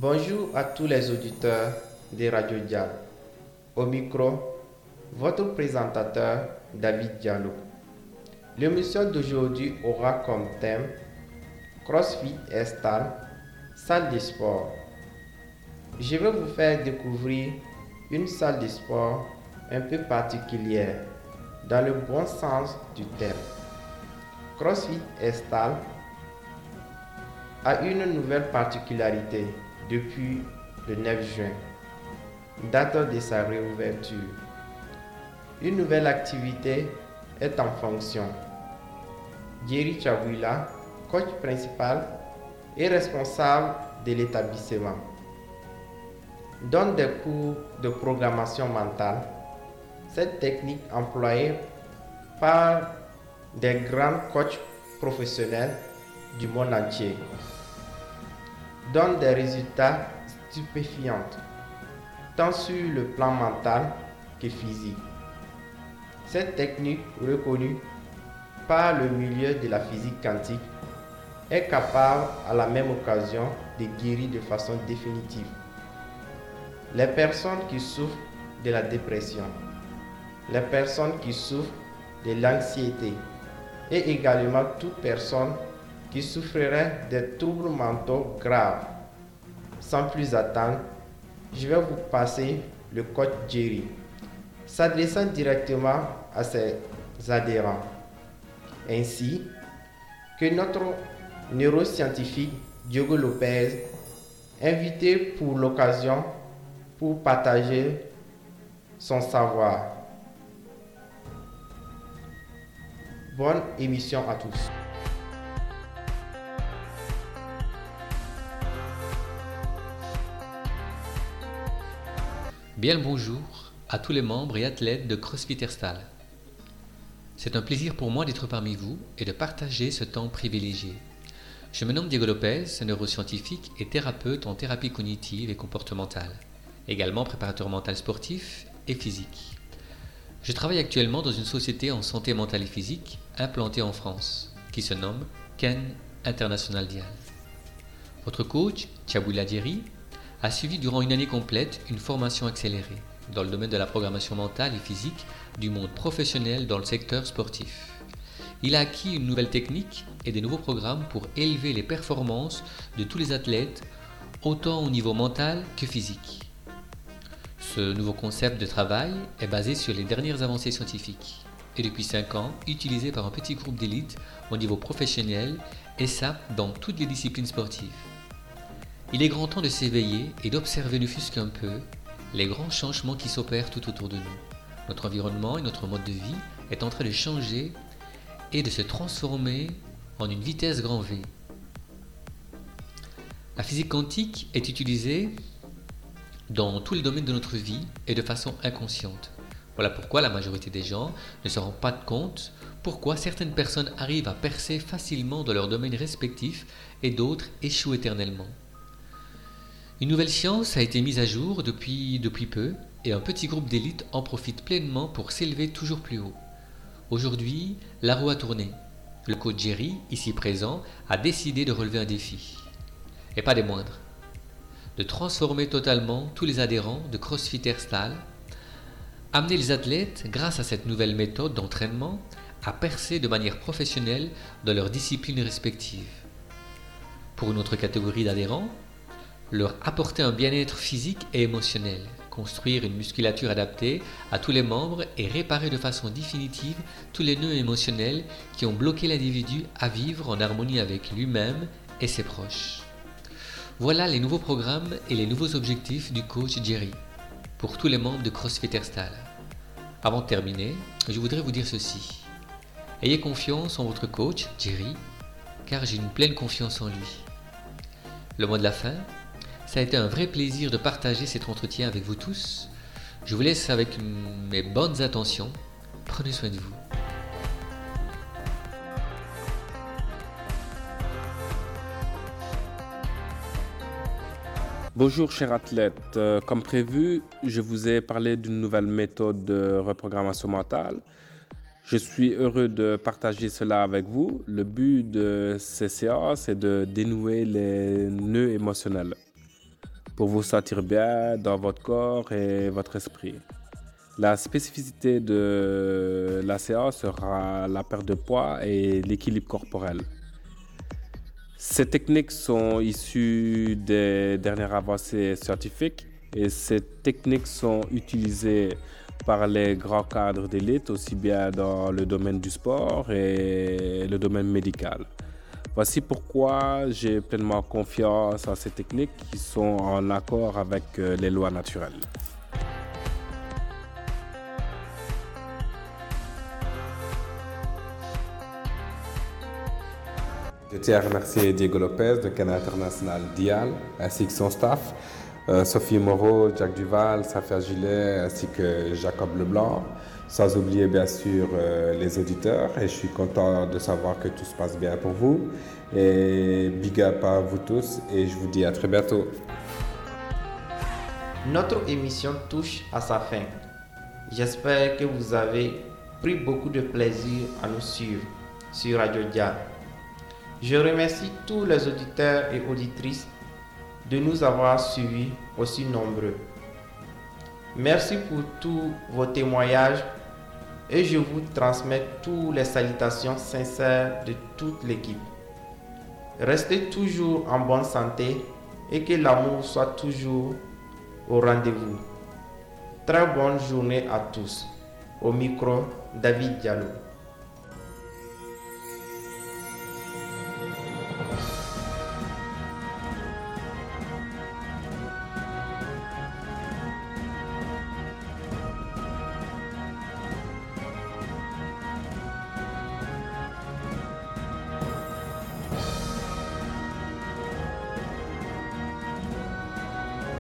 Bonjour à tous les auditeurs des Radio Dial. Au micro, votre présentateur David Diallo. L'émission d'aujourd'hui aura comme thème CrossFit Estal, salle de sport. Je vais vous faire découvrir une salle de sport un peu particulière, dans le bon sens du terme. CrossFit Estal a une nouvelle particularité depuis le 9 juin, date de sa réouverture. Une nouvelle activité est en fonction. Jerry Chabouila, coach principal et responsable de l'établissement, donne des cours de programmation mentale. Cette technique employée par des grands coachs professionnels du monde entier donne des résultats stupéfiants, tant sur le plan mental que physique. Cette technique reconnue par le milieu de la physique quantique est capable à la même occasion de guérir de façon définitive les personnes qui souffrent de la dépression, les personnes qui souffrent de l'anxiété et également toute personne qui souffrirait de troubles mentaux graves. Sans plus attendre, je vais vous passer le code Jerry, s'adressant directement à ses adhérents, ainsi que notre neuroscientifique Diogo Lopez, invité pour l'occasion pour partager son savoir. Bonne émission à tous. Bien le bonjour à tous les membres et athlètes de CrossFit Herstal. C'est un plaisir pour moi d'être parmi vous et de partager ce temps privilégié. Je me nomme Diego Lopez, neuroscientifique et thérapeute en thérapie cognitive et comportementale, également préparateur mental sportif et physique. Je travaille actuellement dans une société en santé mentale et physique implantée en France, qui se nomme Ken International Dial. Votre coach, Tchaboula Dieri, a suivi durant une année complète une formation accélérée dans le domaine de la programmation mentale et physique du monde professionnel dans le secteur sportif. Il a acquis une nouvelle technique et des nouveaux programmes pour élever les performances de tous les athlètes, autant au niveau mental que physique. Ce nouveau concept de travail est basé sur les dernières avancées scientifiques et depuis 5 ans utilisé par un petit groupe d'élite au niveau professionnel et ça dans toutes les disciplines sportives. Il est grand temps de s'éveiller et d'observer ne fût-ce qu'un peu les grands changements qui s'opèrent tout autour de nous. Notre environnement et notre mode de vie est en train de changer et de se transformer en une vitesse grand V. La physique quantique est utilisée dans tous les domaines de notre vie et de façon inconsciente. Voilà pourquoi la majorité des gens ne se rendent pas compte pourquoi certaines personnes arrivent à percer facilement dans leur domaine respectif et d'autres échouent éternellement. Une nouvelle science a été mise à jour depuis, peu et un petit groupe d'élite en profite pleinement pour s'élever toujours plus haut. Aujourd'hui, la roue a tourné. Le coach Jerry, ici présent, a décidé de relever un défi. Et pas des moindres. De transformer totalement tous les adhérents de CrossFit amener les athlètes, grâce à cette nouvelle méthode d'entraînement, à percer de manière professionnelle dans leurs disciplines respectives. Pour une autre catégorie d'adhérents, leur apporter un bien-être physique et émotionnel, construire une musculature adaptée à tous les membres et réparer de façon définitive tous les nœuds émotionnels qui ont bloqué l'individu à vivre en harmonie avec lui-même et ses proches. Voilà les nouveaux programmes et les nouveaux objectifs du coach Jerry pour tous les membres de CrossFit Herstal. Avant de terminer, je voudrais vous dire ceci. Ayez confiance en votre coach, Jerry, car j'ai une pleine confiance en lui. Le mot de la fin, ça a été un vrai plaisir de partager cet entretien avec vous tous. Je vous laisse avec mes bonnes intentions. Prenez soin de vous. Bonjour chers athlètes, Euh, comme prévu, je vous ai parlé d'une nouvelle méthode de reprogrammation mentale. Je suis heureux de partager cela avec vous. Le but de ces séances est de dénouer les nœuds émotionnels. Pour vous sentir bien dans votre corps et votre esprit. La spécificité de la séance sera la perte de poids et l'équilibre corporel. Ces techniques sont issues des dernières avancées scientifiques et ces techniques sont utilisées par les grands cadres d'élite, aussi bien dans le domaine du sport et le domaine médical. Voici pourquoi j'ai pleinement confiance en ces techniques qui sont en accord avec euh, les lois naturelles. Je tiens à remercier Diego Lopez de Canada International Dial ainsi que son staff, euh, Sophie Moreau, Jacques Duval, Safia Gillet ainsi que Jacob Leblanc, sans oublier bien sûr euh, les auditeurs et je suis content de savoir que tout se passe bien pour vous et big up à vous tous et je vous dis à très bientôt. Notre émission touche à sa fin. J'espère que vous avez pris beaucoup de plaisir à nous suivre sur Radio Dial. Je remercie tous les auditeurs et auditrices de nous avoir suivis aussi nombreux. Merci pour tous vos témoignages et je vous transmets toutes les salutations sincères de toute l'équipe. Restez toujours en bonne santé et que l'amour soit toujours au rendez-vous. Très bonne journée à tous. Au micro, David Diallo.